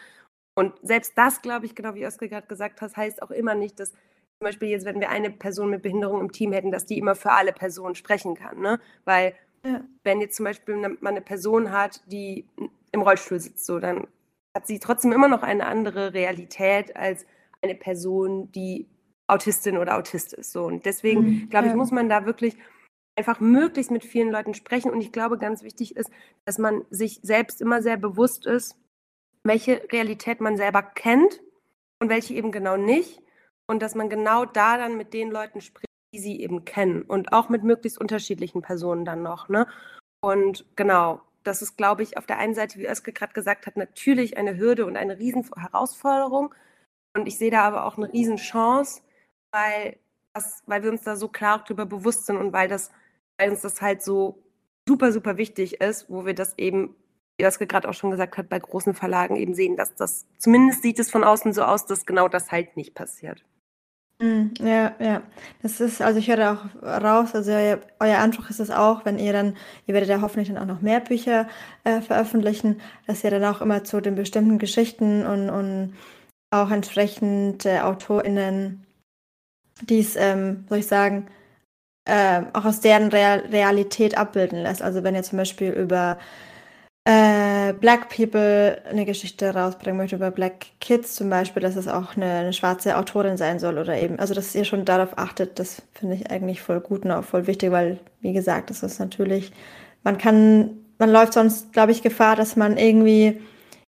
Speaker 5: und selbst das, glaube ich, genau wie Oskar gerade gesagt hat, heißt auch immer nicht, dass zum Beispiel jetzt, wenn wir eine Person mit Behinderung im Team hätten, dass die immer für alle Personen sprechen kann. Ne? Weil ja. wenn jetzt zum Beispiel eine, man eine Person hat, die im Rollstuhl sitzt, so, dann hat sie trotzdem immer noch eine andere Realität als eine Person, die Autistin oder Autist ist. So. Und deswegen, mhm, glaube ich, muss man da wirklich einfach möglichst mit vielen Leuten sprechen. Und ich glaube, ganz wichtig ist, dass man sich selbst immer sehr bewusst ist, welche Realität man selber kennt und welche eben genau nicht. Und dass man genau da dann mit den Leuten spricht, die sie eben kennen. Und auch mit möglichst unterschiedlichen Personen dann noch. Ne? Und genau, das ist, glaube ich, auf der einen Seite, wie Özge gerade gesagt hat, natürlich eine Hürde und eine riesen Herausforderung. Und ich sehe da aber auch eine riesen Chance, weil, das, weil wir uns da so klar darüber bewusst sind und weil, das, weil uns das halt so super, super wichtig ist, wo wir das eben, Joske gerade auch schon gesagt hat, bei großen Verlagen eben sehen, dass das, zumindest sieht es von außen so aus, dass genau das halt nicht passiert.
Speaker 1: Mhm, ja, ja. Das ist, also ich höre auch raus, also euer, euer Anspruch ist es auch, wenn ihr dann, ihr werdet ja hoffentlich dann auch noch mehr Bücher äh, veröffentlichen, dass ihr dann auch immer zu den bestimmten Geschichten und, und auch entsprechend äh, AutorInnen dies, ähm, soll ich sagen, äh, auch aus deren Real Realität abbilden lässt. Also wenn ihr zum Beispiel über äh, Black People eine Geschichte rausbringen möchte, über Black Kids zum Beispiel, dass es auch eine, eine, schwarze Autorin sein soll oder eben, also dass ihr schon darauf achtet, das finde ich eigentlich voll gut und auch voll wichtig, weil, wie gesagt, das ist natürlich, man kann, man läuft sonst, glaube ich, Gefahr, dass man irgendwie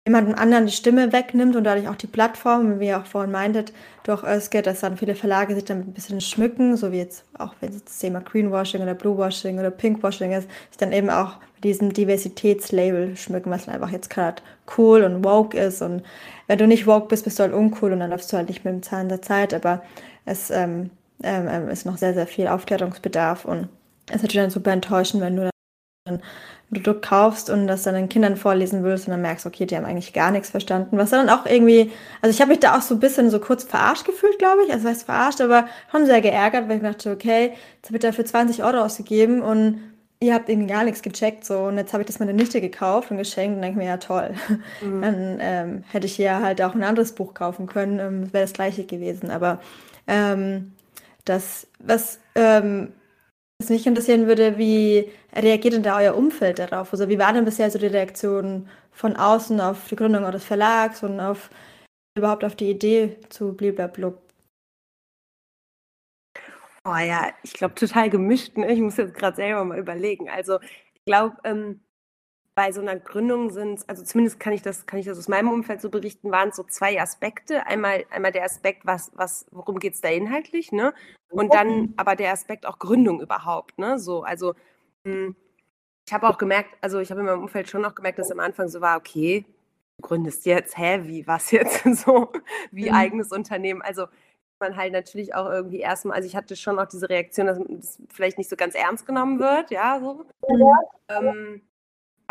Speaker 1: jemandem anderen die Stimme wegnimmt und dadurch auch die Plattform, wie ihr auch vorhin meintet, durch Özge, dass dann viele Verlage sich damit ein bisschen schmücken, so wie jetzt auch wenn es das Thema Greenwashing oder Bluewashing oder Pinkwashing ist, sich dann eben auch mit diesem Diversitätslabel schmücken, was einfach jetzt gerade cool und woke ist. Und wenn du nicht woke bist, bist du halt uncool und dann läufst du halt nicht mit dem Zahn der Zeit, aber es ähm, ähm, ähm ist noch sehr, sehr viel Aufklärungsbedarf und es ist natürlich dann super enttäuschend, wenn du dann Produkt kaufst und das dann den Kindern vorlesen willst und dann merkst, okay, die haben eigentlich gar nichts verstanden. Was dann auch irgendwie, also ich habe mich da auch so ein bisschen so kurz verarscht gefühlt, glaube ich. Also heißt verarscht, aber schon sehr geärgert, weil ich dachte, okay, jetzt habe ich dafür 20 Euro ausgegeben und ihr habt irgendwie gar nichts gecheckt so und jetzt habe ich das meiner Nichte gekauft und geschenkt und denke mir, ja toll. Mhm. Dann ähm, hätte ich ja halt auch ein anderes Buch kaufen können, ähm, wäre das gleiche gewesen. Aber ähm, das, was ähm, was mich interessieren würde, wie reagiert denn da euer Umfeld darauf? Also wie war denn bisher so die Reaktion von außen auf die Gründung eures Verlags und auf überhaupt auf die Idee zu Bliblablub?
Speaker 5: Oh ja, ich glaube total gemischt. Ne? Ich muss jetzt gerade selber mal überlegen. Also ich glaube, ähm, bei so einer Gründung sind, also zumindest kann ich das, kann ich das aus meinem Umfeld so berichten, waren es so zwei Aspekte. Einmal, einmal der Aspekt, was, was, worum geht es da inhaltlich, ne? Und dann aber der Aspekt auch Gründung überhaupt, ne? So, also hm, ich habe auch gemerkt, also ich habe in meinem Umfeld schon auch gemerkt, dass am Anfang so war, okay, du gründest jetzt, hä, wie was jetzt so, wie mhm. eigenes Unternehmen. Also man halt natürlich auch irgendwie erstmal, also ich hatte schon auch diese Reaktion, dass das vielleicht nicht so ganz ernst genommen wird, ja, so. Ja. Ähm,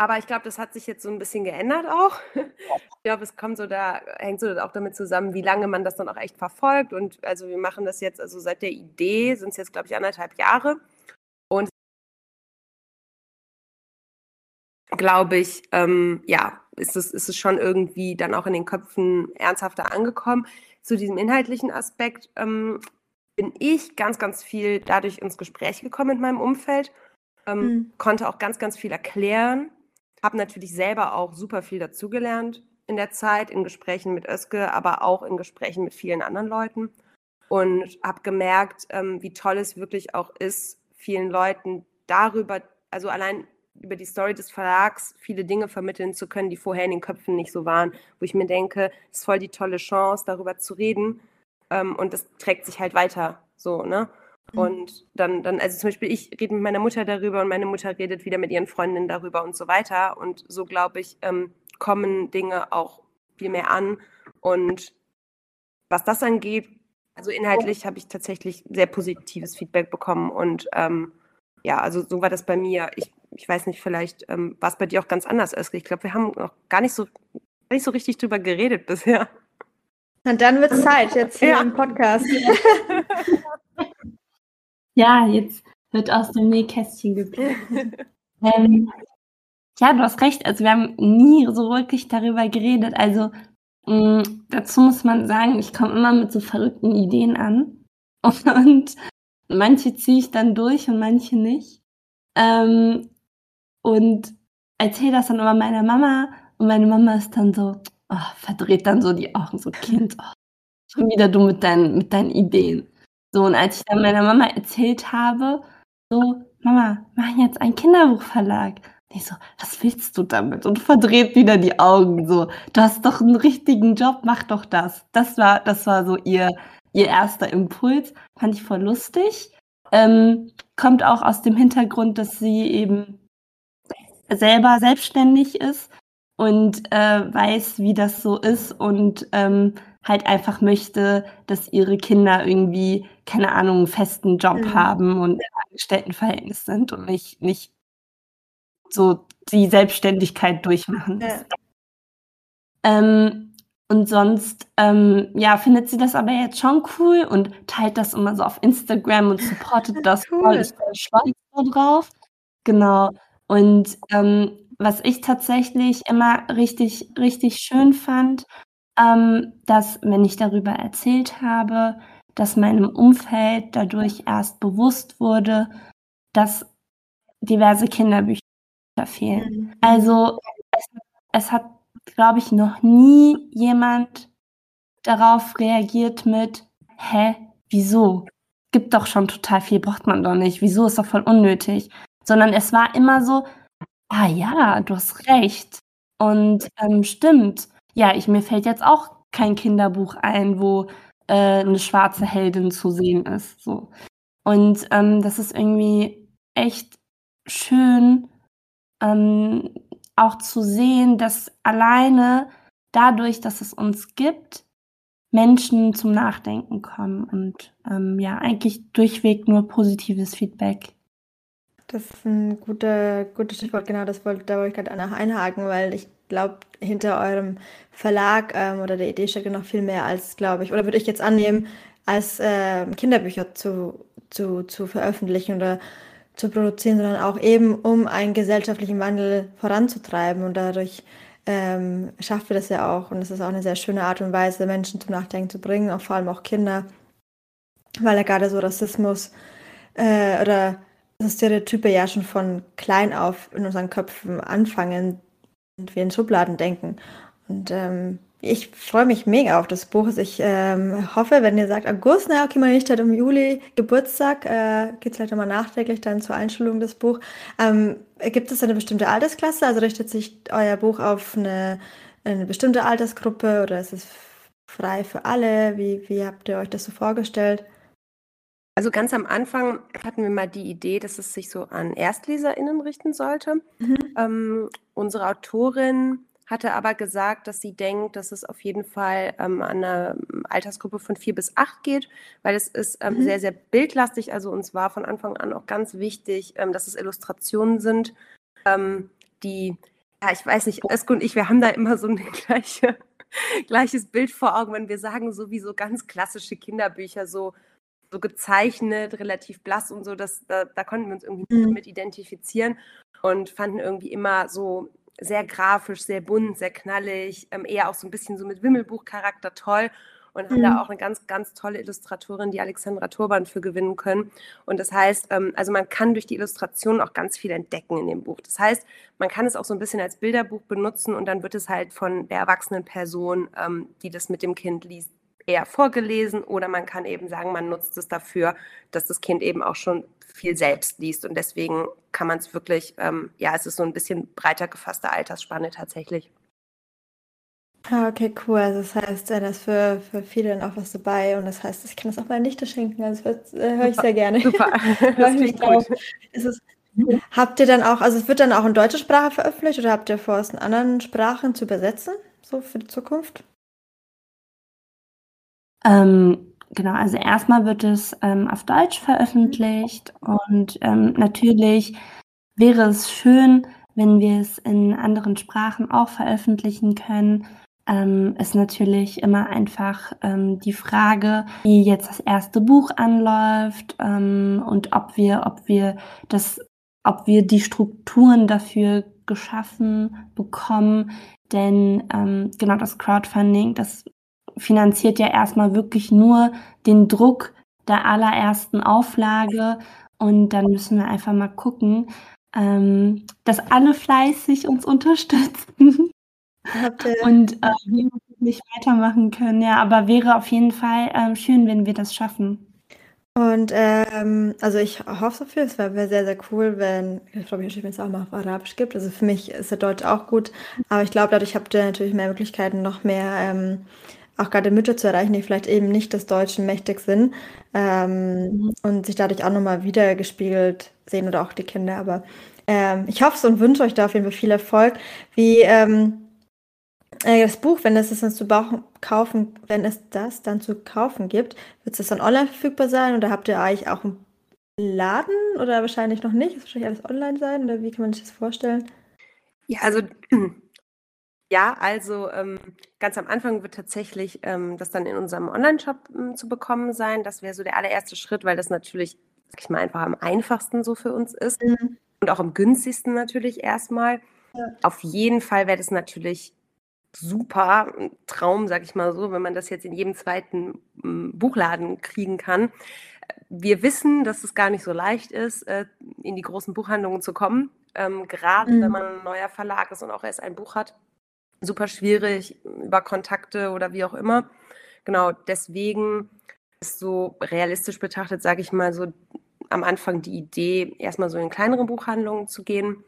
Speaker 5: aber ich glaube, das hat sich jetzt so ein bisschen geändert auch. Ich glaube, es kommt so da, hängt so auch damit zusammen, wie lange man das dann auch echt verfolgt. Und also wir machen das jetzt, also seit der Idee sind es jetzt, glaube ich, anderthalb Jahre. Und glaube ich, ähm, ja, ist es, ist es schon irgendwie dann auch in den Köpfen ernsthafter angekommen. Zu diesem inhaltlichen Aspekt ähm, bin ich ganz, ganz viel dadurch ins Gespräch gekommen mit meinem Umfeld, ähm, mhm. konnte auch ganz, ganz viel erklären habe natürlich selber auch super viel dazugelernt in der Zeit, in Gesprächen mit Özge, aber auch in Gesprächen mit vielen anderen Leuten. Und habe gemerkt, ähm, wie toll es wirklich auch ist, vielen Leuten darüber, also allein über die Story des Verlags viele Dinge vermitteln zu können, die vorher in den Köpfen nicht so waren, wo ich mir denke, es ist voll die tolle Chance, darüber zu reden. Ähm, und das trägt sich halt weiter so, ne? Mhm. Und dann, dann, also zum Beispiel, ich rede mit meiner Mutter darüber und meine Mutter redet wieder mit ihren Freundinnen darüber und so weiter. Und so, glaube ich, ähm, kommen Dinge auch viel mehr an. Und was das angeht, also inhaltlich habe ich tatsächlich sehr positives Feedback bekommen. Und ähm, ja, also so war das bei mir. Ich, ich weiß nicht, vielleicht ähm, war es bei dir auch ganz anders, Özge. Ich glaube, wir haben noch gar nicht so, gar nicht so richtig drüber geredet bisher.
Speaker 1: Und dann wird es Zeit, jetzt hier ja. im Podcast.
Speaker 4: Ja, jetzt wird aus dem Nähkästchen geplaudert. ähm, ja, du hast recht. Also wir haben nie so wirklich darüber geredet. Also mh, mm, dazu muss man sagen, ich komme immer mit so verrückten Ideen an. Und, manche ziehe ich dann durch und manche nicht. Ähm, und erzähle das dann immer meiner Mama. Und meine Mama ist dann so, oh, verdreht dann so die Augen, so Kind, oh, schon wieder du mit deinen, mit deinen Ideen. So, und als ich dann meiner Mama erzählt habe, so, Mama, machen jetzt einen Kinderbuchverlag. Und ich so, was willst du damit? Und verdreht wieder die Augen so, du hast doch einen richtigen Job, mach doch das. Das war, das war so ihr, ihr erster Impuls. Fand ich voll lustig. Ähm, kommt auch aus dem Hintergrund, dass sie eben selber selbstständig ist und äh, weiß, wie das so ist und ähm, halt einfach möchte, dass ihre Kinder irgendwie, keine Ahnung, einen festen Job mhm. haben und im Angestelltenverhältnis sind und nicht, nicht so die Selbstständigkeit durchmachen. Ja. Ähm, und sonst, ähm, ja, findet sie das aber jetzt schon cool und teilt das immer so auf Instagram und supportet das cool. voll. Ich bin stolz drauf. Genau. Und ähm, was ich tatsächlich immer richtig, richtig schön fand, ähm, dass, wenn ich darüber erzählt habe, dass meinem Umfeld dadurch erst bewusst wurde, dass diverse Kinderbücher fehlen. Mhm. Also es, es hat, glaube ich, noch nie jemand darauf reagiert mit, hä, wieso? Gibt doch schon total viel, braucht man doch nicht. Wieso ist doch voll unnötig? Sondern es war immer so, ah ja, du hast recht. Und ähm, stimmt. Ja, ich, mir fällt jetzt auch kein Kinderbuch ein, wo äh, eine schwarze Heldin zu sehen ist. So. Und ähm, das ist irgendwie echt schön, ähm, auch zu sehen, dass alleine dadurch, dass es uns gibt, Menschen zum Nachdenken kommen und ähm, ja, eigentlich durchweg nur positives Feedback.
Speaker 1: Das ist ein guter, gutes Stichwort, genau, das wollte, da wollte ich gerade einhaken, weil ich glaube, hinter eurem Verlag ähm, oder der Idee steckt noch viel mehr als, glaube ich, oder würde ich jetzt annehmen, als äh, Kinderbücher zu, zu, zu veröffentlichen oder zu produzieren, sondern auch eben, um einen gesellschaftlichen Wandel voranzutreiben. Und dadurch ähm, schaffen wir das ja auch. Und es ist auch eine sehr schöne Art und Weise, Menschen zum Nachdenken zu bringen, auch vor allem auch Kinder, weil ja gerade so Rassismus äh, oder Stereotype ja schon von klein auf in unseren Köpfen anfangen und wir in Schubladen denken. Und ähm, ich freue mich mega auf das Buch. Ich ähm, hoffe, wenn ihr sagt August, na okay, meine Nichte hat im Juli Geburtstag, äh, geht es vielleicht nochmal nachträglich dann zur Einschulung des Buch. Ähm, gibt es eine bestimmte Altersklasse? Also richtet sich euer Buch auf eine, eine bestimmte Altersgruppe oder ist es frei für alle? Wie, wie habt ihr euch das so vorgestellt?
Speaker 5: Also ganz am Anfang hatten wir mal die Idee, dass es sich so an ErstleserInnen richten sollte. Mhm. Ähm, unsere Autorin hatte aber gesagt, dass sie denkt, dass es auf jeden Fall ähm, an eine Altersgruppe von vier bis acht geht, weil es ist ähm, mhm. sehr, sehr bildlastig. Also uns war von Anfang an auch ganz wichtig, ähm, dass es Illustrationen sind, ähm, die, ja, ich weiß nicht, Esko und ich, wir haben da immer so ein gleiche, gleiches Bild vor Augen, wenn wir sagen, so wie so ganz klassische Kinderbücher, so so gezeichnet, relativ blass und so, das, da, da konnten wir uns irgendwie mhm. mit identifizieren und fanden irgendwie immer so sehr grafisch, sehr bunt, sehr knallig, ähm, eher auch so ein bisschen so mit Wimmelbuchcharakter toll und haben da mhm. auch eine ganz, ganz tolle Illustratorin, die Alexandra Turban, für gewinnen können. Und das heißt, ähm, also man kann durch die Illustration auch ganz viel entdecken in dem Buch. Das heißt, man kann es auch so ein bisschen als Bilderbuch benutzen und dann wird es halt von der erwachsenen Person, ähm, die das mit dem Kind liest, eher vorgelesen oder man kann eben sagen, man nutzt es dafür, dass das Kind eben auch schon viel selbst liest und deswegen kann man es wirklich, ähm, ja, es ist so ein bisschen breiter gefasste Altersspanne tatsächlich.
Speaker 1: Ah, okay, cool. Also das heißt, äh, da ist für, für viele dann auch was dabei und das heißt, ich kann das auch meine Nichte schenken. Also das äh, höre ich sehr gerne. Super, das klingt gut. Ist es, habt ihr dann auch, also es wird dann auch in deutscher Sprache veröffentlicht oder habt ihr vor, es in anderen Sprachen zu übersetzen, so für die Zukunft?
Speaker 4: Ähm, genau, also erstmal wird es ähm, auf Deutsch veröffentlicht und ähm, natürlich wäre es schön, wenn wir es in anderen Sprachen auch veröffentlichen können. Ähm, ist natürlich immer einfach ähm, die Frage, wie jetzt das erste Buch anläuft ähm, und ob wir, ob wir das, ob wir die Strukturen dafür geschaffen bekommen. Denn ähm, genau das Crowdfunding, das finanziert ja erstmal wirklich nur den Druck der allerersten Auflage. Und dann müssen wir einfach mal gucken, ähm, dass alle fleißig uns unterstützen. und äh, wir nicht weitermachen können. Ja, aber wäre auf jeden Fall ähm, schön, wenn wir das schaffen.
Speaker 1: Und ähm, also ich hoffe dafür, es wäre sehr, sehr cool, wenn, ich glaube, wenn es auch mal auf Arabisch gibt. Also für mich ist der Deutsch auch gut, aber ich glaube, dadurch habt ihr natürlich mehr Möglichkeiten, noch mehr ähm, auch gerade Mütter zu erreichen, die vielleicht eben nicht des Deutschen mächtig sind ähm, mhm. und sich dadurch auch nochmal wiedergespiegelt sehen oder auch die Kinder. Aber ähm, ich hoffe es und wünsche euch da auf jeden Fall viel Erfolg. Wie ähm, äh, das Buch, wenn es dann zu kaufen, wenn es das dann zu kaufen gibt, wird es dann online verfügbar sein oder habt ihr eigentlich auch ein Laden oder wahrscheinlich noch nicht? Das wird wahrscheinlich alles online sein oder wie kann man sich das vorstellen?
Speaker 5: Ja, also ja, also ähm, ganz am Anfang wird tatsächlich ähm, das dann in unserem Online-Shop ähm, zu bekommen sein. Das wäre so der allererste Schritt, weil das natürlich, sag ich mal, einfach am einfachsten so für uns ist mhm. und auch am günstigsten natürlich erstmal. Ja. Auf jeden Fall wäre das natürlich super Traum, sag ich mal so, wenn man das jetzt in jedem zweiten Buchladen kriegen kann. Wir wissen, dass es gar nicht so leicht ist, äh, in die großen Buchhandlungen zu kommen. Ähm, gerade mhm. wenn man ein neuer Verlag ist und auch erst ein Buch hat. Super schwierig über Kontakte oder wie auch immer. Genau, deswegen ist so realistisch betrachtet, sage ich mal, so am Anfang die Idee, erstmal so in kleinere Buchhandlungen zu gehen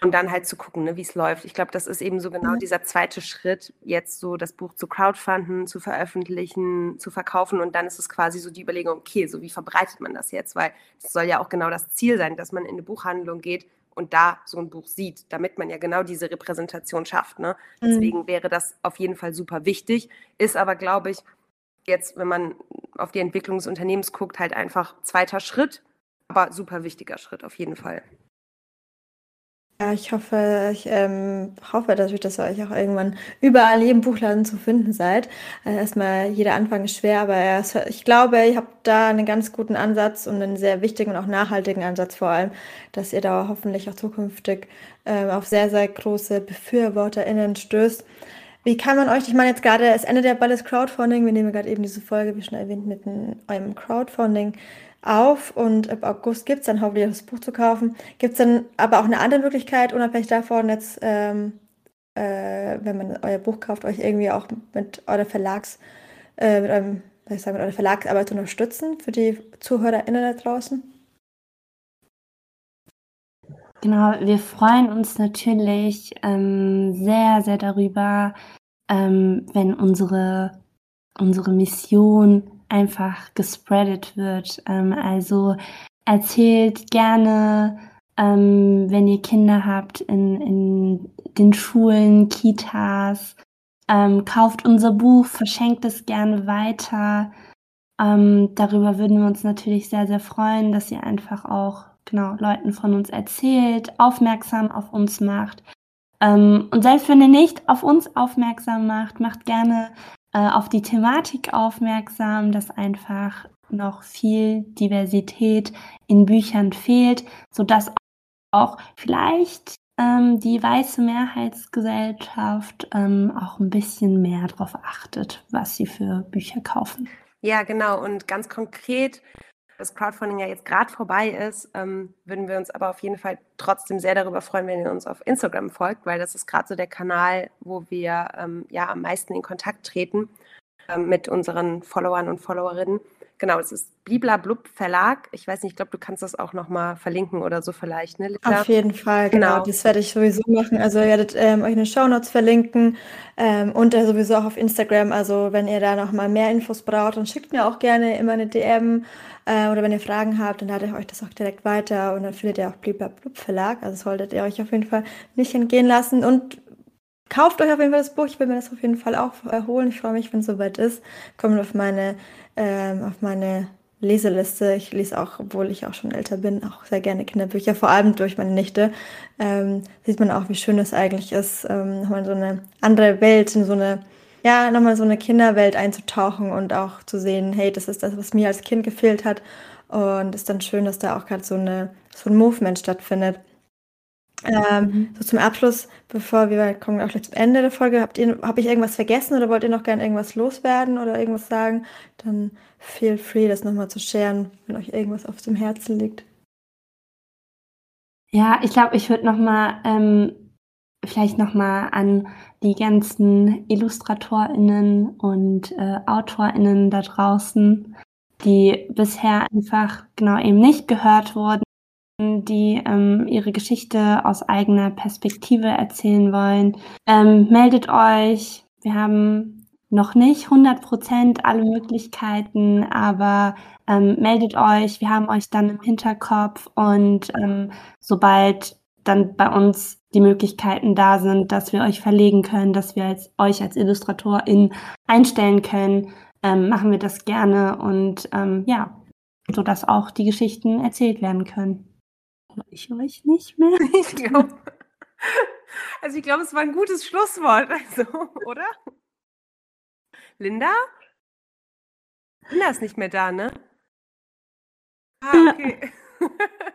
Speaker 5: und dann halt zu gucken, ne, wie es läuft. Ich glaube, das ist eben so genau mhm. dieser zweite Schritt, jetzt so das Buch zu crowdfunden, zu veröffentlichen, zu verkaufen. Und dann ist es quasi so die Überlegung, okay, so wie verbreitet man das jetzt? Weil es soll ja auch genau das Ziel sein, dass man in eine Buchhandlung geht und da so ein Buch sieht, damit man ja genau diese Repräsentation schafft. Ne? Mhm. Deswegen wäre das auf jeden Fall super wichtig. Ist aber, glaube ich, jetzt, wenn man auf die Entwicklung des Unternehmens guckt, halt einfach zweiter Schritt, aber super wichtiger Schritt auf jeden Fall.
Speaker 1: Ja, ich hoffe, ich ähm, hoffe natürlich, dass ihr euch auch irgendwann überall jedem Buchladen zu finden seid. Also erstmal, jeder Anfang ist schwer, aber ich glaube, ihr habt da einen ganz guten Ansatz und einen sehr wichtigen und auch nachhaltigen Ansatz vor allem, dass ihr da hoffentlich auch zukünftig ähm, auf sehr, sehr große BefürworterInnen stößt. Wie kann man euch, ich meine jetzt gerade, es endet ja bald das Crowdfunding, wir nehmen gerade eben diese Folge, wie schon erwähnt, mit einem Crowdfunding auf und ab August gibt es dann hoffentlich das Buch zu kaufen. Gibt es dann aber auch eine andere Möglichkeit, unabhängig davon jetzt, ähm, äh, wenn man euer Buch kauft, euch irgendwie auch mit eurer Verlags, äh, mit eurem, ich sagen, mit eurer Verlagsarbeit unterstützen für die ZuhörerInnen da draußen?
Speaker 4: Genau, wir freuen uns natürlich ähm, sehr, sehr darüber, ähm, wenn unsere, unsere Mission einfach gespreadet wird. Ähm, also erzählt gerne, ähm, wenn ihr Kinder habt in, in den Schulen, Kitas, ähm, kauft unser Buch, verschenkt es gerne weiter. Ähm, darüber würden wir uns natürlich sehr, sehr freuen, dass ihr einfach auch genau Leuten von uns erzählt, aufmerksam auf uns macht. Ähm, und selbst wenn ihr nicht auf uns aufmerksam macht, macht gerne äh, auf die Thematik aufmerksam, dass einfach noch viel Diversität in Büchern fehlt, sodass auch vielleicht ähm, die weiße Mehrheitsgesellschaft ähm, auch ein bisschen mehr darauf achtet, was sie für Bücher kaufen.
Speaker 5: Ja, genau. Und ganz konkret das Crowdfunding ja jetzt gerade vorbei ist, ähm, würden wir uns aber auf jeden Fall trotzdem sehr darüber freuen, wenn ihr uns auf Instagram folgt, weil das ist gerade so der Kanal, wo wir ähm, ja am meisten in Kontakt treten ähm, mit unseren Followern und Followerinnen. Genau, es ist Bliblablub Verlag. Ich weiß nicht, ich glaube, du kannst das auch nochmal verlinken oder so vielleicht, ne?
Speaker 1: Auf jeden Fall, genau. genau. Das werde ich sowieso machen. Also ihr werdet ähm, euch in den Shownotes verlinken ähm, und äh, sowieso auch auf Instagram. Also wenn ihr da nochmal mehr Infos braucht, dann schickt mir auch gerne immer eine DM äh, oder wenn ihr Fragen habt, dann lade ich euch das auch direkt weiter und dann findet ihr auch Bliblablub Verlag. Also solltet ihr euch auf jeden Fall nicht entgehen lassen und Kauft euch auf jeden Fall das Buch. Ich will mir das auf jeden Fall auch erholen. Ich freue mich, wenn es soweit ist. Kommt auf meine ähm, auf meine Leseliste. Ich lese auch, obwohl ich auch schon älter bin, auch sehr gerne Kinderbücher, vor allem durch meine Nichte. Ähm, sieht man auch, wie schön es eigentlich ist, ähm, nochmal in so eine andere Welt, in so eine, ja, nochmal so eine Kinderwelt einzutauchen und auch zu sehen, hey, das ist das, was mir als Kind gefehlt hat. Und ist dann schön, dass da auch gerade so, eine, so ein Movement stattfindet. Ähm, mhm. so zum Abschluss, bevor wir kommen auch gleich zum Ende der Folge, habt ihr, habe ich irgendwas vergessen oder wollt ihr noch gerne irgendwas loswerden oder irgendwas sagen? Dann feel free, das nochmal zu scheren, wenn euch irgendwas auf dem Herzen liegt.
Speaker 4: Ja, ich glaube, ich würde nochmal ähm, vielleicht nochmal an die ganzen IllustratorInnen und äh, AutorInnen da draußen, die bisher einfach genau eben nicht gehört wurden die ähm, ihre Geschichte aus eigener Perspektive erzählen wollen, ähm, meldet euch. Wir haben noch nicht 100 Prozent alle Möglichkeiten, aber ähm, meldet euch. Wir haben euch dann im Hinterkopf und ähm, sobald dann bei uns die Möglichkeiten da sind, dass wir euch verlegen können, dass wir als, euch als Illustratorin einstellen können, ähm, machen wir das gerne und ähm, ja, sodass auch die Geschichten erzählt werden können. Ich euch nicht mehr.
Speaker 5: Ich glaube, also ich glaube, es war ein gutes Schlusswort, also, oder? Linda? Linda ist nicht mehr da, ne? Ah, okay.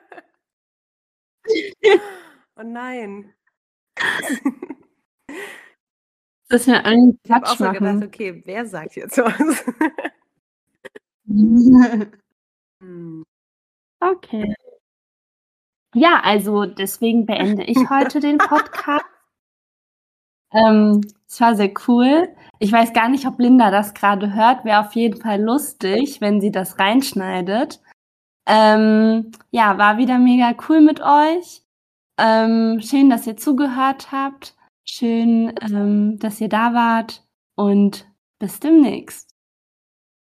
Speaker 5: oh nein.
Speaker 4: Das ist ja ein
Speaker 5: Ich habe auch
Speaker 4: Quatsch
Speaker 5: so gedacht, okay, wer sagt jetzt was? Hm.
Speaker 4: Okay. Ja, also deswegen beende ich heute den Podcast. Ähm, es war sehr cool. Ich weiß gar nicht, ob Linda das gerade hört. Wäre auf jeden Fall lustig, wenn sie das reinschneidet. Ähm, ja, war wieder mega cool mit euch. Ähm, schön, dass ihr zugehört habt. Schön, ähm, dass ihr da wart. Und bis demnächst.